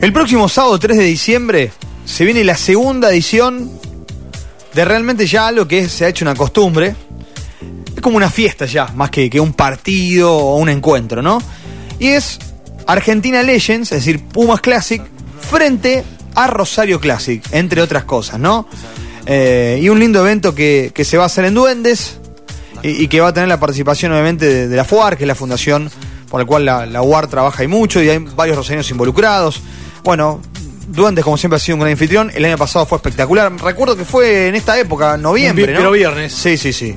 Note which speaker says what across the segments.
Speaker 1: El próximo sábado 3 de diciembre se viene la segunda edición de realmente ya algo que se ha hecho una costumbre. Es como una fiesta ya, más que, que un partido o un encuentro, ¿no? Y es Argentina Legends, es decir, Pumas Classic, frente a Rosario Classic, entre otras cosas, ¿no? Eh, y un lindo evento que, que, se va a hacer en Duendes y, que va a tener la participación obviamente de, de, la FUAR, que es la fundación por la cual la, la UAR trabaja y mucho y hay varios rosarinos involucrados. Bueno, Duendes, como siempre, ha sido un gran anfitrión. El año pasado fue espectacular. Recuerdo que fue en esta época, noviembre, ¿no?
Speaker 2: Pero viernes.
Speaker 1: Sí, sí, sí.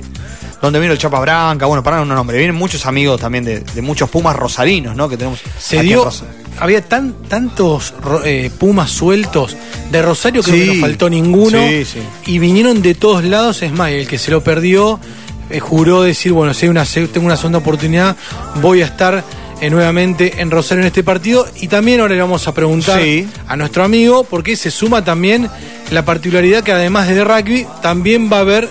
Speaker 1: Donde vino el Chapa Branca, bueno, para un nombre. Vienen muchos amigos también de, de, muchos Pumas rosarinos, ¿no? Que tenemos.
Speaker 2: Se dio. Había tan, tantos eh, Pumas sueltos de Rosario que sí, no nos faltó ninguno.
Speaker 1: Sí, sí.
Speaker 2: Y vinieron de todos lados. Es más, el que se lo perdió eh, juró decir: bueno, si hay una, tengo una segunda oportunidad, voy a estar eh, nuevamente en Rosario en este partido. Y también ahora le vamos a preguntar
Speaker 1: Sí.
Speaker 2: a nuestro amigo, porque se suma también la particularidad que además de rugby, también va a haber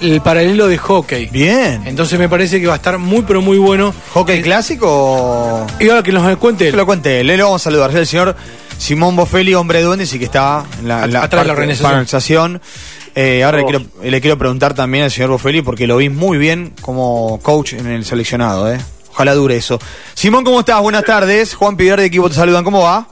Speaker 2: el paralelo de hockey.
Speaker 1: Bien.
Speaker 2: Entonces me parece que va a estar muy, pero muy bueno.
Speaker 1: ¿Hockey clásico o.?
Speaker 2: Y ahora que nos cuente
Speaker 1: Que lo cuente él. Le vamos a saludar. El señor Simón Bofelli, hombre de duendes y que está en la, la
Speaker 2: Atrás de la
Speaker 1: parte
Speaker 2: organización.
Speaker 1: organización. Eh, ahora
Speaker 3: Oh.
Speaker 1: le, quiero, le quiero preguntar también al señor Bofelli porque lo vi muy bien como coach en el seleccionado. Eh. Ojalá dure eso. Simón, ¿cómo estás? Buenas tardes. Juan Pilar de equipo te saludan. ¿Cómo va?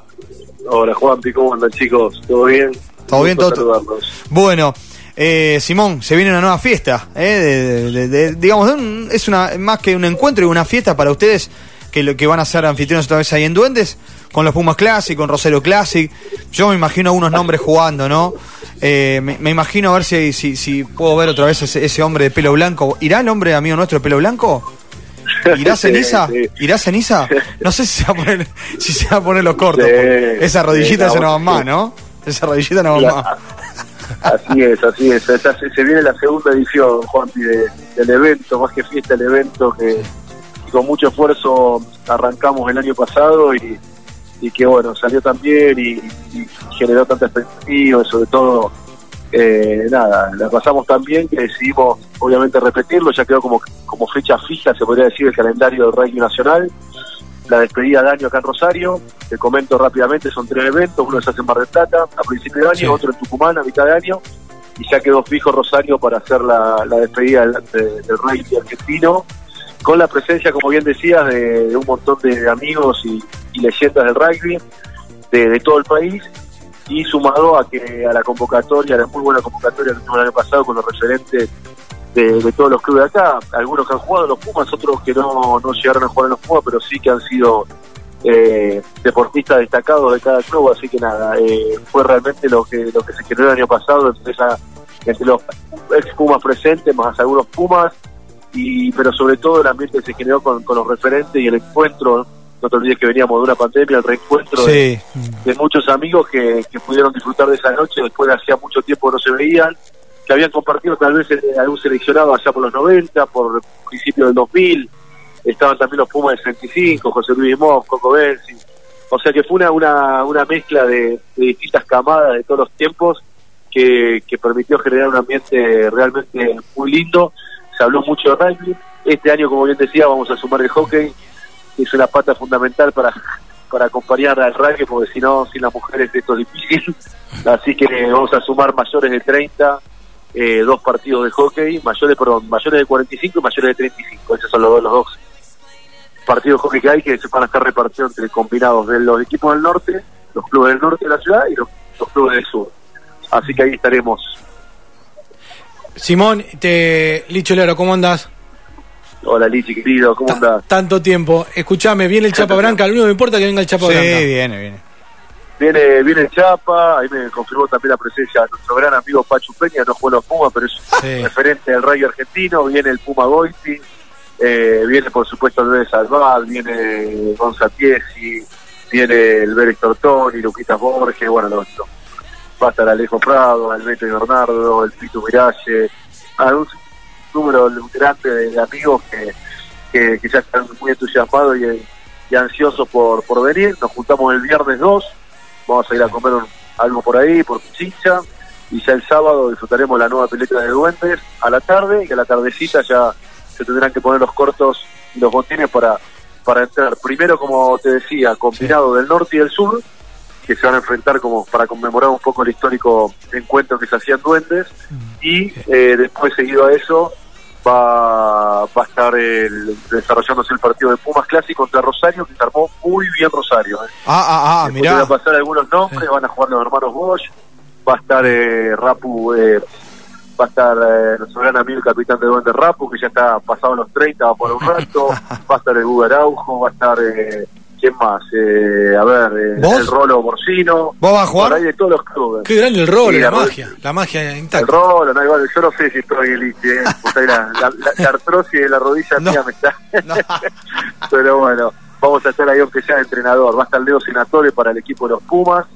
Speaker 3: Hola Juanpi, ¿cómo andan chicos? ¿Todo bien?
Speaker 1: ¿Todo bien? ¿Todo-. Bueno, eh, Simón, se viene una nueva fiesta. eh, de- de- de- digamos, un- es una más que un encuentro y una fiesta para ustedes que lo que van a ser anfitriones otra vez ahí en Duendes, con los Pumas Classic, con Rosario Classic. Yo me imagino algunos nombres jugando, ¿no? Eh, me, me imagino a ver si, si, si puedo ver otra vez ese, ese hombre de pelo blanco. ¿Irá el hombre amigo nuestro de pelo blanco? ¿Irá
Speaker 3: Sí,
Speaker 1: ceniza?
Speaker 3: sí.
Speaker 1: ¿Irá ceniza? No sé si se va a poner, si se va a poner los cortos.
Speaker 3: Sí,
Speaker 1: esa rodillita
Speaker 3: sí,
Speaker 1: se no va
Speaker 3: sí.
Speaker 1: más, ¿no? Esa rodillita no va más.
Speaker 3: Así es, así es. Esa- se, se viene la segunda edición, Juanpi, de- del evento, más que fiesta, el evento que con mucho esfuerzo arrancamos el año pasado y, y que bueno, salió tan bien y, y generó tanta expectativa, y sobre todo, eh, nada, la pasamos tan bien que decidimos obviamente repetirlo, ya quedó como, como fecha fija, se podría decir, el calendario del rugby nacional. La despedida de año acá en Rosario, te comento rápidamente, son tres eventos, uno se hace en Mar del Plata a principio de año,
Speaker 2: Sí.
Speaker 3: otro en Tucumán a mitad de año, y ya quedó fijo Rosario para hacer la, la despedida del, de- del rugby argentino, con la presencia, como bien decías, de, de un montón de amigos y, y leyendas del rugby de, de todo el país, y sumado a que a la convocatoria, a la muy buena convocatoria que tuvimos el año pasado con los referentes de, todos los clubes de acá, algunos que han jugado en los Pumas, otros que no, no llegaron a jugar en los Pumas, pero sí que han sido eh, deportistas destacados de cada club, así que nada, eh, fue realmente lo que lo que se generó el año pasado entre, entre los ex Pumas presentes, más algunos Pumas, y pero sobre todo el ambiente que se generó con, con los referentes y el encuentro, no te olvides que veníamos de una pandemia, el reencuentro de,
Speaker 1: Sí.
Speaker 3: de muchos amigos que, que pudieron disfrutar de esa noche después de hacía mucho tiempo no se veían, que habían compartido tal vez algún seleccionado allá por los 90, por principios del 2000, estaban también los Pumas del 65, José Luis Moff, Coco Benzi, o sea que fue una, una, una mezcla de, de distintas camadas de todos los tiempos que, que permitió generar un ambiente realmente muy lindo, se habló mucho de rugby, este año como bien decía vamos a sumar el hockey, es una pata fundamental para para acompañar al rugby, porque si no, sin las mujeres esto es difícil. Así que vamos a sumar mayores de 30, eh, dos partidos de hockey, mayores, perdón, mayores de 45 y mayores de 35. Esos son los dos, los dos partidos de hockey que hay que se van a estar repartidos entre combinados de los equipos del norte, los clubes del norte de la ciudad y los, los clubes del sur. Así que ahí estaremos.
Speaker 2: Simón, te... Licho Lero, ¿cómo andás?
Speaker 3: Hola Lichi, querido, ¿cómo
Speaker 2: Ta-
Speaker 3: andas?
Speaker 2: Tanto tiempo. Escuchame, viene el Chapa Branca. Lo único que me importa es que venga el Chapa
Speaker 1: Sí,
Speaker 2: Branca.
Speaker 1: viene, viene.
Speaker 3: Viene, viene el Chapa, ahí me confirmó también la presencia de nuestro gran amigo Pachu Peña, no juega los Pumas, pero es
Speaker 2: Sí.
Speaker 3: referente del rayo argentino, viene el Puma Goiti, eh, viene por supuesto Luis Salvad, viene Gonza Piesi, viene el Vélez Tortoni, Luquitas Borges, bueno, los, los- va a estar Alejo Prado, Alberto y Bernardo, el Pito Miralle, ah, un número grande de, de amigos que, que, que ya están muy entusiasmados y, y ansiosos por, por venir. Nos juntamos el viernes 2, vamos a ir a comer un- algo por ahí, por Pichincha, y ya el sábado disfrutaremos la nueva pileta de duendes a la tarde, y a la tardecita ya se tendrán que poner los cortos y los botines para, para entrar. Primero, como te decía, combinado del norte y del sur, que se van a enfrentar como para conmemorar un poco el histórico encuentro que se hacían duendes. Y eh, después seguido a eso va, va a estar el, desarrollándose el partido de Pumas Clásico contra Rosario que se armó muy bien Rosario ¿eh?
Speaker 1: Ah, ah, ah, mirá.
Speaker 3: Voy a pasar algunos nombres, van a jugar los hermanos Bosch, va a estar eh, Rapu, eh, va a estar eh, nuestro gran amigo el capitán de Duende Rapu, que ya está pasado los 30, va por un rato, va a estar el Hugo Araujo, va a estar, eh, ¿quién más? Eh, a ver, eh,
Speaker 1: ¿Vos?
Speaker 3: el Rolo Borcino.
Speaker 1: ¿Vos vas a jugar?
Speaker 3: Por ahí de todos los clubes.
Speaker 2: Qué grande el rol,
Speaker 3: Sí,
Speaker 2: la
Speaker 3: la-
Speaker 2: magia, la magia
Speaker 3: El
Speaker 2: intacta.
Speaker 3: Rolo, no, igual, yo no sé si estoy elite, eh, pues ahí la, la, la- la artrosis de la rodilla
Speaker 1: No.
Speaker 3: mía me está...
Speaker 1: No.
Speaker 3: Pero bueno, vamos a estar ahí aunque sea entrenador. Va a estar Leo Senatore para el equipo de los Pumas.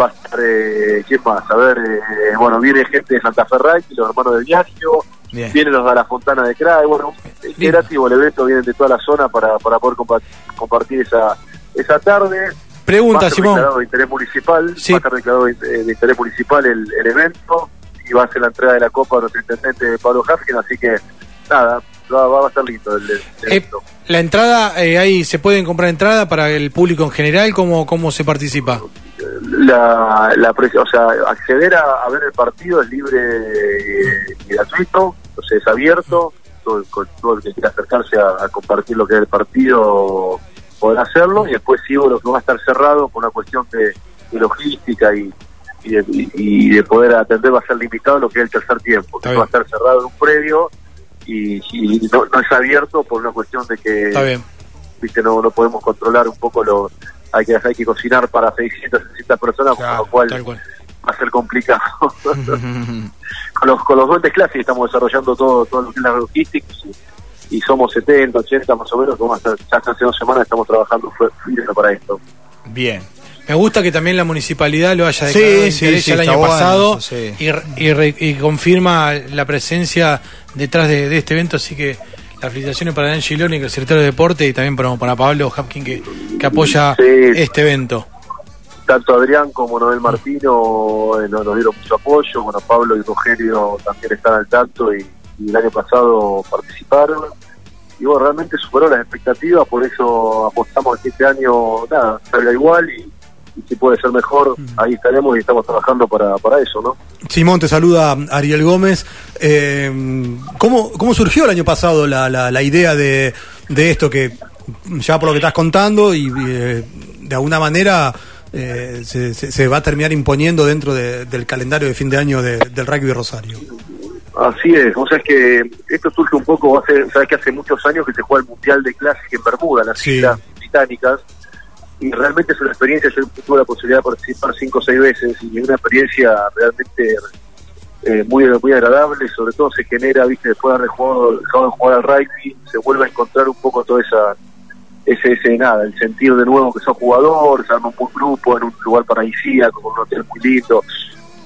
Speaker 3: Va a estar, eh, ¿quién más? A ver, eh, bueno, viene gente de Santa Fe Ray, los hermanos de Viaggio,
Speaker 1: Bien.
Speaker 3: vienen los de la Fontana de Cray, bueno, gratis, el evento vienen de toda la zona para, para poder compa- compartir esa, esa tarde. Va
Speaker 2: Pregunta,
Speaker 3: a ser
Speaker 2: Simón.
Speaker 3: de interés municipal,
Speaker 2: Sí.
Speaker 3: va a estar declarado de, de interés municipal el, el evento y va a ser la entrega de la copa a nuestro intendente Pablo Hafkin, así que nada, va, va a estar lindo el, el
Speaker 2: Eh,
Speaker 3: evento.
Speaker 2: la entrada, eh, ahí se pueden comprar entrada para el público en general, ¿cómo, cómo se participa?
Speaker 3: La, la o sea, acceder a, a ver el partido es libre y gratuito, o sea, es abierto, todo, con- todo el que quiera acercarse a, a compartir lo que es el partido podrá hacerlo, y después sí, lo que va a estar cerrado por una cuestión de, de logística y, y, de, y- de poder atender va a ser limitado lo que es el tercer tiempo, que va a estar cerrado en un previo y, y no, no es abierto por una cuestión de que
Speaker 2: Está bien.
Speaker 3: viste no, no podemos controlar un poco lo hay que hay que cocinar para 600 600 personas
Speaker 2: Claro,
Speaker 3: con lo cual va a ser complicado con los con los duendes clases estamos desarrollando todo todo lo que es la logística y, y somos 70 80 más o menos como hasta ya hace dos semanas estamos trabajando para esto
Speaker 1: Bien.
Speaker 2: Me gusta que también la municipalidad lo haya declarado
Speaker 1: sí, sí,
Speaker 2: el año
Speaker 1: bueno
Speaker 2: pasado
Speaker 1: eso, sí.
Speaker 2: y, re- y re- y confirma la presencia detrás de, de este evento, así que las felicitaciones para Dan Giloni, que es el secretario de deporte, y también para, para Pablo Hapkin, que, que apoya
Speaker 3: Sí.
Speaker 2: este evento.
Speaker 3: tanto Adrián como Noel Martino eh, nos, dieron mucho apoyo, bueno, Pablo y Rogelio también están al tanto y, y el año pasado participaron. Y bueno, realmente superó las expectativas, por eso apostamos que este año, nada, salga igual y si puede ser mejor, ahí estaremos y estamos trabajando para, para eso, ¿no?
Speaker 4: Simón, te saluda Ariel Gómez. Eh, ¿cómo, ¿Cómo surgió el año pasado la, la, la idea de, de esto que, ya por lo que estás contando, y eh, de alguna manera eh, se, se- se va a terminar imponiendo dentro de- del calendario de fin de año de- del rugby Rosario?
Speaker 3: Así es, o sea, es que esto surge un poco, hace, sabes que hace muchos años que se juega el Mundial de Classic en Bermuda, en las
Speaker 4: Sí.
Speaker 3: islas británicas, y realmente es una experiencia, yo tuve la posibilidad de participar cinco o seis veces, y una experiencia realmente eh, muy, muy agradable, sobre todo se genera, viste, después de haber dejado de jugar al rugby, se vuelve a encontrar un poco toda esa ese, ese nada, el sentir de nuevo que sos jugador, se arma un buen grupo en un lugar paradisíaco, con un hotel muy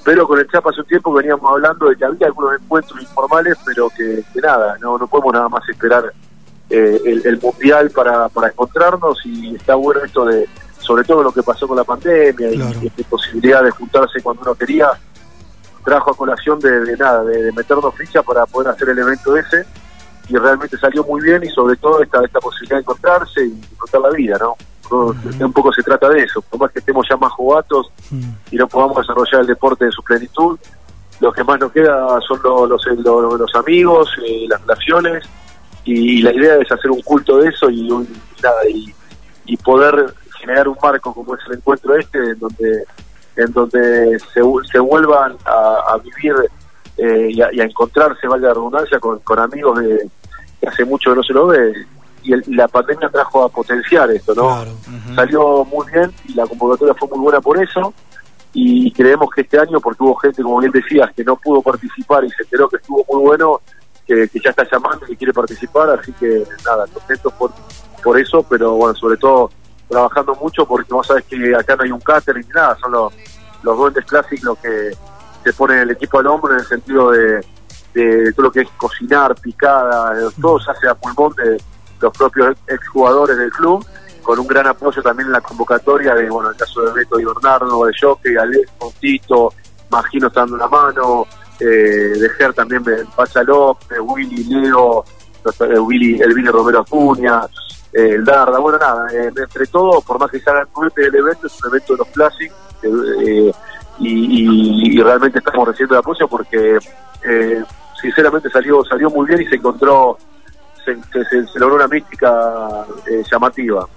Speaker 3: pero con el Chapa hace un tiempo veníamos hablando de que había algunos encuentros informales, pero que, que nada, no, no podemos nada más esperar eh, el, el mundial para, para encontrarnos y está bueno esto de, sobre todo lo que pasó con la pandemia
Speaker 4: Claro.
Speaker 3: y esta posibilidad de juntarse cuando uno quería, trajo a colación de, de nada, de, de meternos ficha para poder hacer el evento ese y realmente salió muy bien y sobre todo esta, esta posibilidad de encontrarse y disfrutar la vida, ¿no? Un poco se trata de eso, por más que estemos ya más jugatos y no podamos desarrollar el deporte en su plenitud, lo que más nos queda son lo- los, los, los amigos, eh, las relaciones y, la idea es hacer un culto de eso y, un- nada, y, y poder generar un marco como es el encuentro este en donde en donde se, se vuelvan a, a vivir eh, y, a, y a encontrarse, valga la redundancia, con, con amigos de, que hace mucho que no se lo ve. Y, el- la pandemia trajo a potenciar esto, ¿no?
Speaker 4: Claro.
Speaker 3: Salió muy bien y la convocatoria fue muy buena por eso. Y creemos que este año, porque hubo gente, como bien decías, que no pudo participar y se enteró que estuvo muy bueno, que, ya está llamando y quiere participar. Así que nada, contentos por, por eso, pero bueno, sobre todo trabajando mucho porque vos sabés que acá no hay un catering ni nada, son los, los clásicos los que se ponen el equipo al hombro en el sentido de, de todo lo que es cocinar, picada, todo se hace a pulmón de los propios exjugadores del club, con un gran apoyo también en la convocatoria de, bueno, el caso de Beto y Bernardo, de Jockey, Alex, Tito, Magino está dando una mano, eh, de Ger también, Pacha López, Willy, Leo, eh, Willy, el Willy Romero Acuña, eh, el Darda, bueno, nada, eh, entre todo, por más que se haga el del evento, es un evento de los Classic, y, realmente estamos recibiendo el apoyo porque sinceramente salió salió muy bien y se encontró, se, logró una mística llamativa.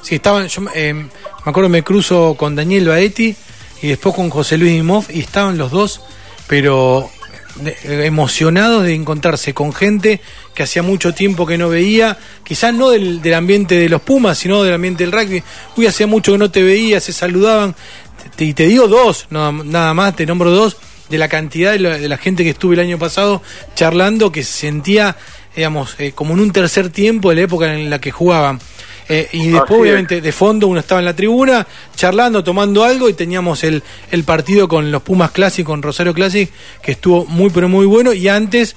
Speaker 2: Sí, estaban, yo me acuerdo me cruzo con Daniel Baetti y después con José Luis Dimov y estaban los dos, pero emocionados de encontrarse con gente que hacía mucho tiempo que no veía, quizás no del, del ambiente de los Pumas, sino del ambiente del rugby. Uy, hacía mucho que no te veía, se saludaban. Te- y te digo dos, no, nada más, te nombro dos, de la cantidad de la, de la gente que estuve el año pasado charlando, que se sentía, digamos, eh, como en un tercer tiempo de la época en la que jugaban. Eh, y después,
Speaker 3: Así es.
Speaker 2: obviamente, de fondo uno estaba en la tribuna charlando, tomando algo y teníamos el, el partido con los Pumas Classic, con Rosario Classic, que estuvo muy, pero muy bueno. Y antes,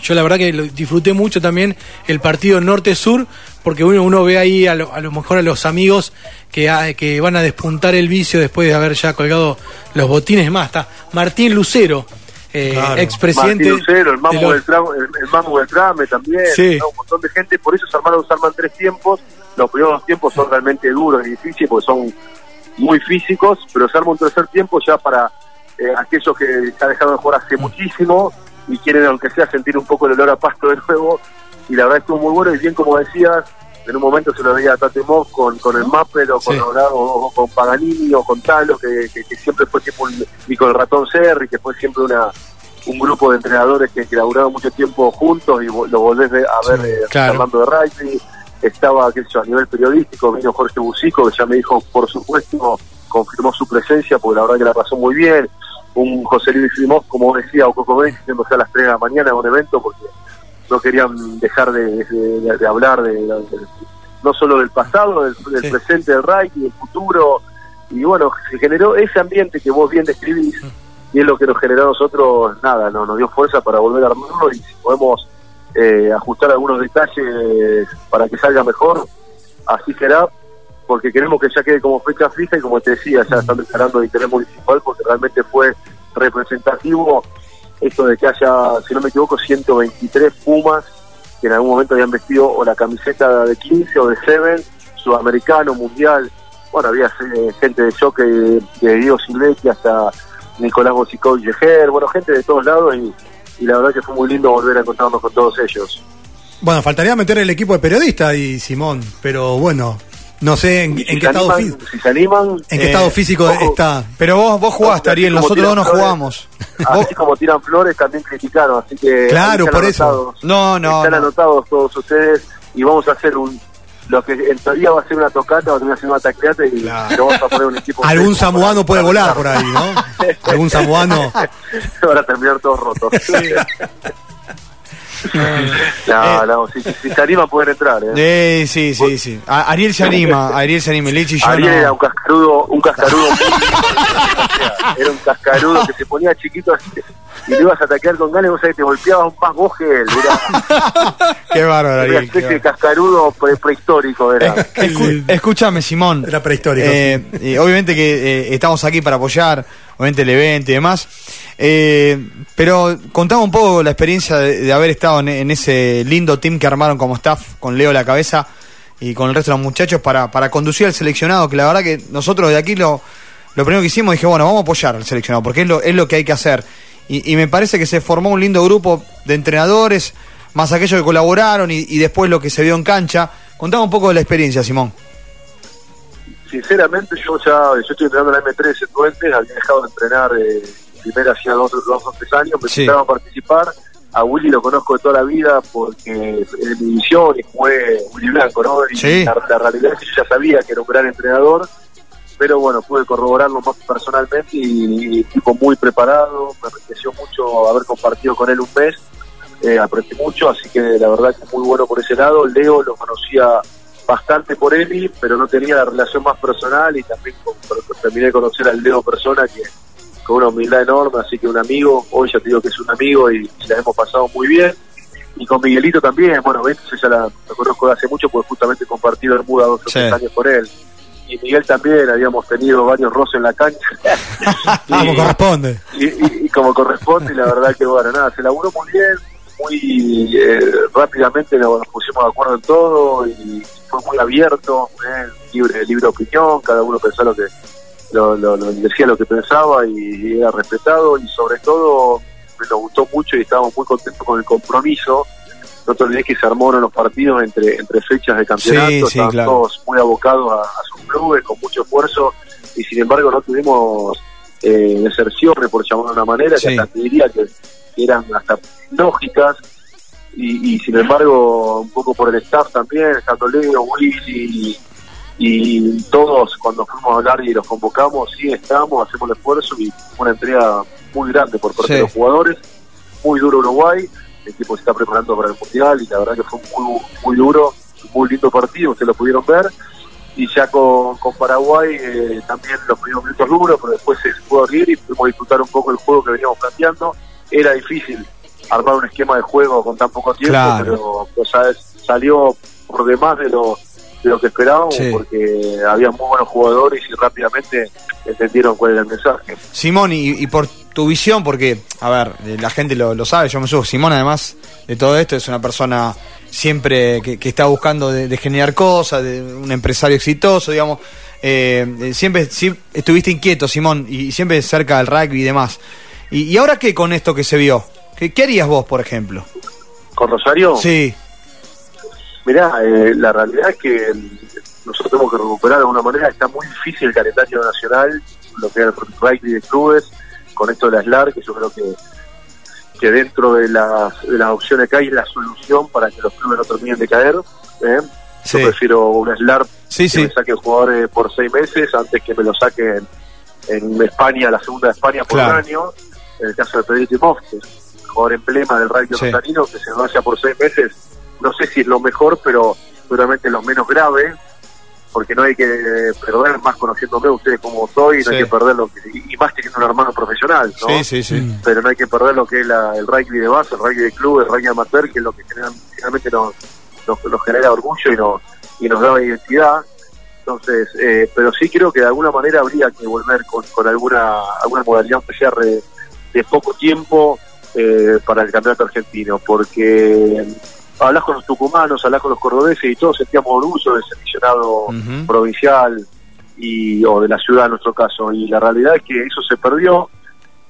Speaker 2: yo la verdad que lo disfruté mucho también el partido norte-sur, porque uno, uno ve ahí a lo, a lo mejor a los amigos que, ha- que van a despuntar el vicio después de haber ya colgado los botines. Es Más, está Martín Lucero, eh,
Speaker 4: Claro.
Speaker 2: expresidente.
Speaker 3: Martín Lucero, el
Speaker 2: de
Speaker 3: Mamu
Speaker 2: los-
Speaker 3: Beltrán, el, el Mamu Beltrame también,
Speaker 2: Sí.
Speaker 3: ¿no? un montón de gente, por eso se armaron, se arman tres tiempos, los primeros tiempos son realmente duros y difíciles porque son muy físicos, pero se arma un tercer tiempo ya para eh, aquellos que ya dejaron de jugar hace muchísimo y quieren aunque sea sentir un poco el olor a pasto de nuevo y la verdad estuvo muy bueno y bien como decías, en un momento se lo veía a Tate Moss con, con el Mappel o con,
Speaker 2: Sí.
Speaker 3: O con Paganini o con Talo, que, que- que siempre fue tipo un- y con el ratón Serri, que fue siempre una un grupo de entrenadores que, que laburaron mucho tiempo juntos y lo volvés a ver
Speaker 2: Sí,
Speaker 3: eh,
Speaker 2: claro.
Speaker 3: hablando de rugby. Estaba, qué sé yo, a nivel periodístico, vino Jorge Bucico, que ya me dijo, por supuesto, confirmó su presencia, porque la verdad que la pasó muy bien. Un José Luis Simón, como decía, o Coco Benz, yéndose a las 3 de la mañana a un evento, porque no querían dejar de, de- de- de hablar de, de- no solo del pasado, del, del
Speaker 2: Sí.
Speaker 3: presente del rugby, del futuro. Y bueno, se generó ese ambiente que vos bien describís y es lo que nos generó a nosotros, nada, no, nos dio fuerza para volver a armarlo y si podemos eh, ajustar algunos detalles para que salga mejor, así será, porque queremos que ya quede como fecha fija y como te decía, ya están declarando de interés municipal porque realmente fue representativo esto de que haya, si no me equivoco, 123 Pumas que en algún momento habían vestido o la camiseta de 15 o de 7, sudamericano, mundial. Bueno, había eh, gente de choque de, Diego Silvestre hasta Nicolás Bocicó y bueno, gente de todos lados y, y la verdad que fue muy lindo volver a encontrarnos con todos ellos.
Speaker 4: Bueno, faltaría meter el equipo de periodistas y Simón, pero bueno, no sé en, qué estado
Speaker 3: animan-
Speaker 4: físico.
Speaker 3: si se animan,
Speaker 4: ¿En qué
Speaker 1: Eh,
Speaker 4: estado físico
Speaker 3: ojo.
Speaker 4: está?
Speaker 1: Pero vos, vos jugaste, Ariel, nosotros no
Speaker 3: flores.
Speaker 1: jugamos.
Speaker 3: así como tiran flores, también criticaron, así que
Speaker 4: Claro, por eso.
Speaker 3: anotados.
Speaker 1: No, no,
Speaker 3: están
Speaker 1: no.
Speaker 3: anotados todos ustedes y vamos a hacer un lo que en teoría va a ser una tocata, va a terminar siendo una tacleata y
Speaker 1: Claro.
Speaker 3: le vamos a poner un equipo
Speaker 4: Algún
Speaker 3: para-
Speaker 4: puede volar por ahí, ¿no? Algún samuano.
Speaker 3: Van a terminar todos rotos. no, no, si, si- se animan pueden entrar. ¿eh?
Speaker 1: Eh, sí, sí, sí. A- Ariel se anima, Ariel se anima. Lichi y yo
Speaker 3: Ariel era
Speaker 1: no.
Speaker 3: un cascarudo, un cascarudo era un cascarudo que se ponía chiquito así y le ibas a atacar con ganas y vos sabés, te golpeabas más vos que él. Era,
Speaker 1: Qué bárbaro,
Speaker 3: era una
Speaker 1: Ariel. qué
Speaker 3: especie de cascarudo pre- prehistórico. Era.
Speaker 1: Escu- escúchame, Simón.
Speaker 4: Era prehistórico,
Speaker 1: Eh, y obviamente que eh, estamos aquí para apoyar, obviamente el evento y demás. Eh, pero contame un poco la experiencia de, de haber estado en, en ese lindo team que armaron como staff, con Leo a la cabeza y con el resto de los muchachos para, para conducir al seleccionado, que la verdad que nosotros de aquí lo, lo primero que hicimos dije, bueno, vamos a apoyar al seleccionado, porque es lo, es lo que hay que hacer. Y, y me parece que se formó un lindo grupo de entrenadores, más aquellos que colaboraron y, y después lo que se vio en cancha. Contame un poco de la experiencia, Simón.
Speaker 3: Sinceramente, yo ya yo estoy entrenando en la M3 en Duendes, había dejado de entrenar eh, primero hacía dos, dos o tres años, me
Speaker 1: Sí.
Speaker 3: invitaron a participar. A Willy lo conozco de toda la vida porque de mi división y fue Willy Blanco, ¿no? Y
Speaker 1: Sí.
Speaker 3: la, la realidad es que yo ya sabía que era un gran entrenador, pero bueno, pude corroborarlo más personalmente y, y tipo muy preparado, me enriqueció mucho haber compartido con él un mes, eh, aprendí mucho, así que la verdad que muy bueno por ese lado. Leo lo conocía bastante por Emi, pero no tenía la relación más personal y también con- terminé de conocer al Leo persona que con una humildad enorme, así que un amigo, hoy ya te digo que es un amigo y, y la hemos pasado muy bien. Y con Miguelito también, bueno, ves, ya la, lo conozco de hace mucho porque justamente he compartido Bermuda dos o
Speaker 1: Sí.
Speaker 3: tres años con él. Y Miguel también, habíamos tenido varios roces en la cancha.
Speaker 4: Como
Speaker 3: Y-
Speaker 4: corresponde.
Speaker 3: y, y- y como corresponde, y la verdad que bueno, nada, se laburó muy bien, muy eh, rápidamente nos pusimos de acuerdo en todo y fue muy abierto, ¿eh? libre, libre opinión, cada uno pensaba lo que lo, lo, decía lo que pensaba y, era respetado y sobre todo me nos gustó mucho y estábamos muy contentos con el compromiso. No te olvides que se armaron los partidos entre, entre fechas de campeonato, sí, todos muy abocados a, sus clubes, con mucho esfuerzo, y sin embargo no tuvimos eh, deserciones, por llamarlo de una manera, que hasta te diría que, eran hasta lógicas, y, sin embargo, un poco por el staff también, estando Leo, Willy y, todos cuando fuimos a hablar y los convocamos, sí estamos, hacemos el esfuerzo y una entrega muy grande por parte de los jugadores, muy duro Uruguay, el equipo se está preparando para el Mundial y la verdad que fue muy, muy duro, muy lindo partido, ustedes lo pudieron ver, y ya con, con Paraguay eh, también los primeros minutos duros, pero después se pudo abrir y pudimos disfrutar un poco el juego que veníamos planteando, era difícil armar un esquema de juego con tan poco tiempo, pero pues, salió por demás de lo, de lo que esperábamos porque había muy buenos jugadores y rápidamente entendieron cuál era el mensaje.
Speaker 1: Simón, y, por tu visión, porque, a ver, eh, la gente lo, sabe, yo me subo, Simón además de todo esto es una persona siempre que, está buscando de, generar cosas, de un empresario exitoso, digamos. Eh, siempre, siempre estuviste inquieto, Simón, y siempre cerca del rugby y demás. ¿Y, y ahora qué con esto que se vio? ¿Qué, harías vos, por ejemplo?
Speaker 3: ¿Con Rosario?
Speaker 1: Sí.
Speaker 3: Mirá, eh, la realidad es que nosotros tenemos que recuperar de alguna manera. Está muy difícil el calendario nacional, lo que es el rugby de clubes, con esto de la SLAR, que yo creo que que dentro de las, de las opciones que hay es la solución para que los clubes no terminen de caer. ¿eh? Yo prefiero un SLAR que me saque jugadores por seis meses antes que me lo saquen en España, la segunda de España por un año. En el caso de Pedrito Mofte jugador emblema del radio sí. que se vaya por seis meses, no sé si es lo mejor, pero seguramente lo menos grave, porque no hay que perder, más conociéndome ustedes como soy, no hay que perder lo que, y más teniendo un hermano profesional, ¿no?
Speaker 1: Sí, sí, sí.
Speaker 3: Mm. Pero no hay que perder lo que es el rugby de base, el rugby de club, el rugby amateur, que es lo que generalmente nos, nos, genera orgullo y nos, y nos da identidad. Entonces, eh, pero sí creo que de alguna manera habría que volver con, con alguna, alguna modalidad de, de poco tiempo, eh, para el campeonato argentino, porque hablas con los tucumanos, hablas con los cordobeses y todos sentíamos orgullo del seleccionado provincial y o de la ciudad en nuestro caso. Y la realidad es que eso se perdió.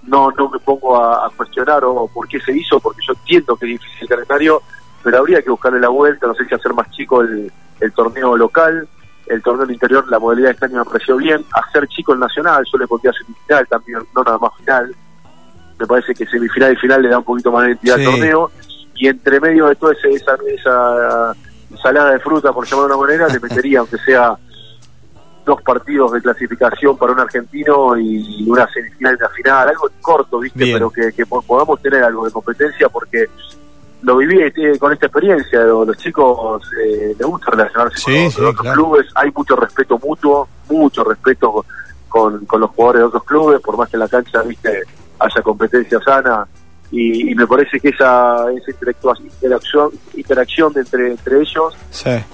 Speaker 3: No no me pongo a, cuestionar o por qué se hizo porque yo entiendo que es difícil el calendario pero habría que buscarle la vuelta no sé si hacer más chico el, el torneo local. El torneo del interior la modalidad de este año me pareció bien. Hacer chico el nacional yo le pondría semifinal también no nada más final. Me parece que semifinal y final le da un poquito más de identidad al torneo, y entre medio de toda esa, esa, esa ensalada de fruta, por llamarlo de una manera, le metería, aunque sea dos partidos de clasificación para un argentino y una semifinal y una final, algo corto, ¿viste? Pero que, podamos tener algo de competencia porque lo viví eh, con esta experiencia, los chicos eh, les gusta relacionarse con, otros clubes, hay mucho respeto mutuo, mucho respeto con, con los jugadores de otros clubes, por más que en la cancha, ¿viste? haya competencia sana y, me parece que esa, esa interacción, interacción entre, entre ellos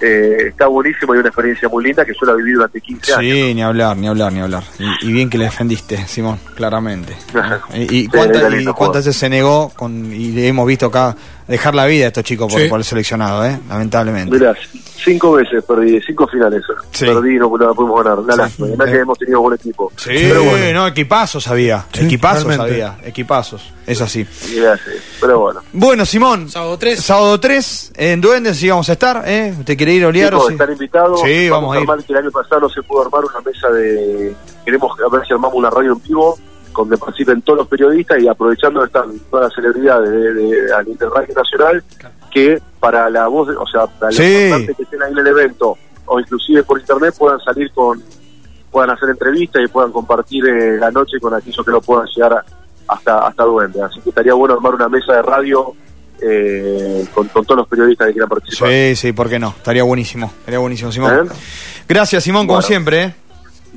Speaker 3: eh, está buenísimo y una experiencia muy linda que yo la he vivido durante 15 años.
Speaker 1: Sí, ni hablar, ni hablar, ni hablar. Y, bien que le defendiste, Simón, claramente. y, cuántas, veces se negó, con, y le hemos visto acá dejar la vida a estos chicos por, el seleccionado, ¿eh? lamentablemente.
Speaker 3: Mirá, cinco veces perdí, cinco finales perdí no, no pudimos ganar. Nada, sí. que hemos tenido buen equipo.
Speaker 1: Sí, pero bueno. no, equipazos había, equipazos había, equipazos, es así.
Speaker 3: pero bueno.
Speaker 1: Bueno, Simón.
Speaker 2: Sábado 3.
Speaker 1: Sábado 3, en Duendes sí vamos a estar, ¿eh? ¿Usted quiere ir a Oliar?
Speaker 3: Sí, estar invitado. Sí, vamos, a ir. Que el año pasado no se pudo armar una mesa de... Queremos ver si armamos una radio en vivo donde participen todos los periodistas y aprovechando están todas las celebridades de, de, al Interradio Nacional que para la voz, o sea, para los que estén ahí en el evento o inclusive por internet puedan salir con, puedan hacer entrevistas y puedan compartir eh, la noche con aquellos que no puedan llegar hasta hasta Duende. Así que estaría bueno armar una mesa de radio eh, con, todos los periodistas que quieran participar.
Speaker 1: Sí, sí, ¿por qué no? Estaría buenísimo, estaría buenísimo, Simón. ¿Eh? Gracias, Simón, como siempre.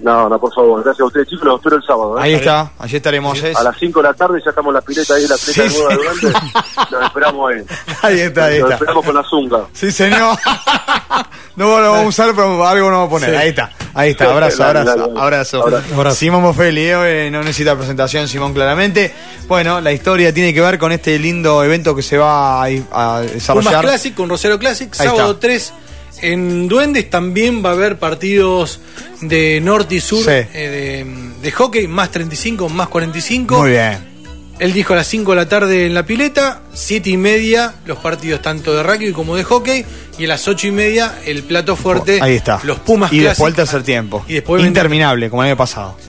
Speaker 3: No, no, por favor, gracias a ustedes, chicos, los espero el sábado. ¿eh?
Speaker 1: Ahí está, allí estaremos. ¿eh?
Speaker 3: A las 5 de la tarde ya estamos en la pileta ahí, la pileta
Speaker 1: Sí,
Speaker 3: de nueva
Speaker 1: sí.
Speaker 3: Durante. Los esperamos ahí.
Speaker 1: Ahí está, ahí
Speaker 3: Los
Speaker 1: está.
Speaker 3: esperamos con la zunga.
Speaker 1: Sí, señor. no lo vamos a usar, pero algo no vamos a poner.
Speaker 2: Sí.
Speaker 1: Ahí está. Ahí está. Abrazo, abrazo, abrazo.
Speaker 3: Abrazo.
Speaker 4: Abrazo.
Speaker 1: Simón Mofeli, eh, no necesita presentación, Simón, claramente. Bueno, la historia tiene que ver con este lindo evento que se va a, a
Speaker 2: Pumas
Speaker 1: desarrollar.
Speaker 2: Classic con Rosero Classic,
Speaker 1: Ahí
Speaker 2: sábado
Speaker 1: está.
Speaker 2: 3 en Duendes también va a haber partidos de norte y sur
Speaker 1: Sí.
Speaker 2: eh, de, de hockey, más 35, más 45.
Speaker 1: Muy bien.
Speaker 2: Él dijo a las 5 de la tarde en la pileta, 7 y media los partidos tanto de rugby como de hockey, y a las 8 y media el plato fuerte,
Speaker 1: Ahí está.
Speaker 2: los Pumas
Speaker 1: Y
Speaker 2: Classic.
Speaker 1: después el tercer tiempo.
Speaker 2: Y después
Speaker 1: Interminable, como el año pasado.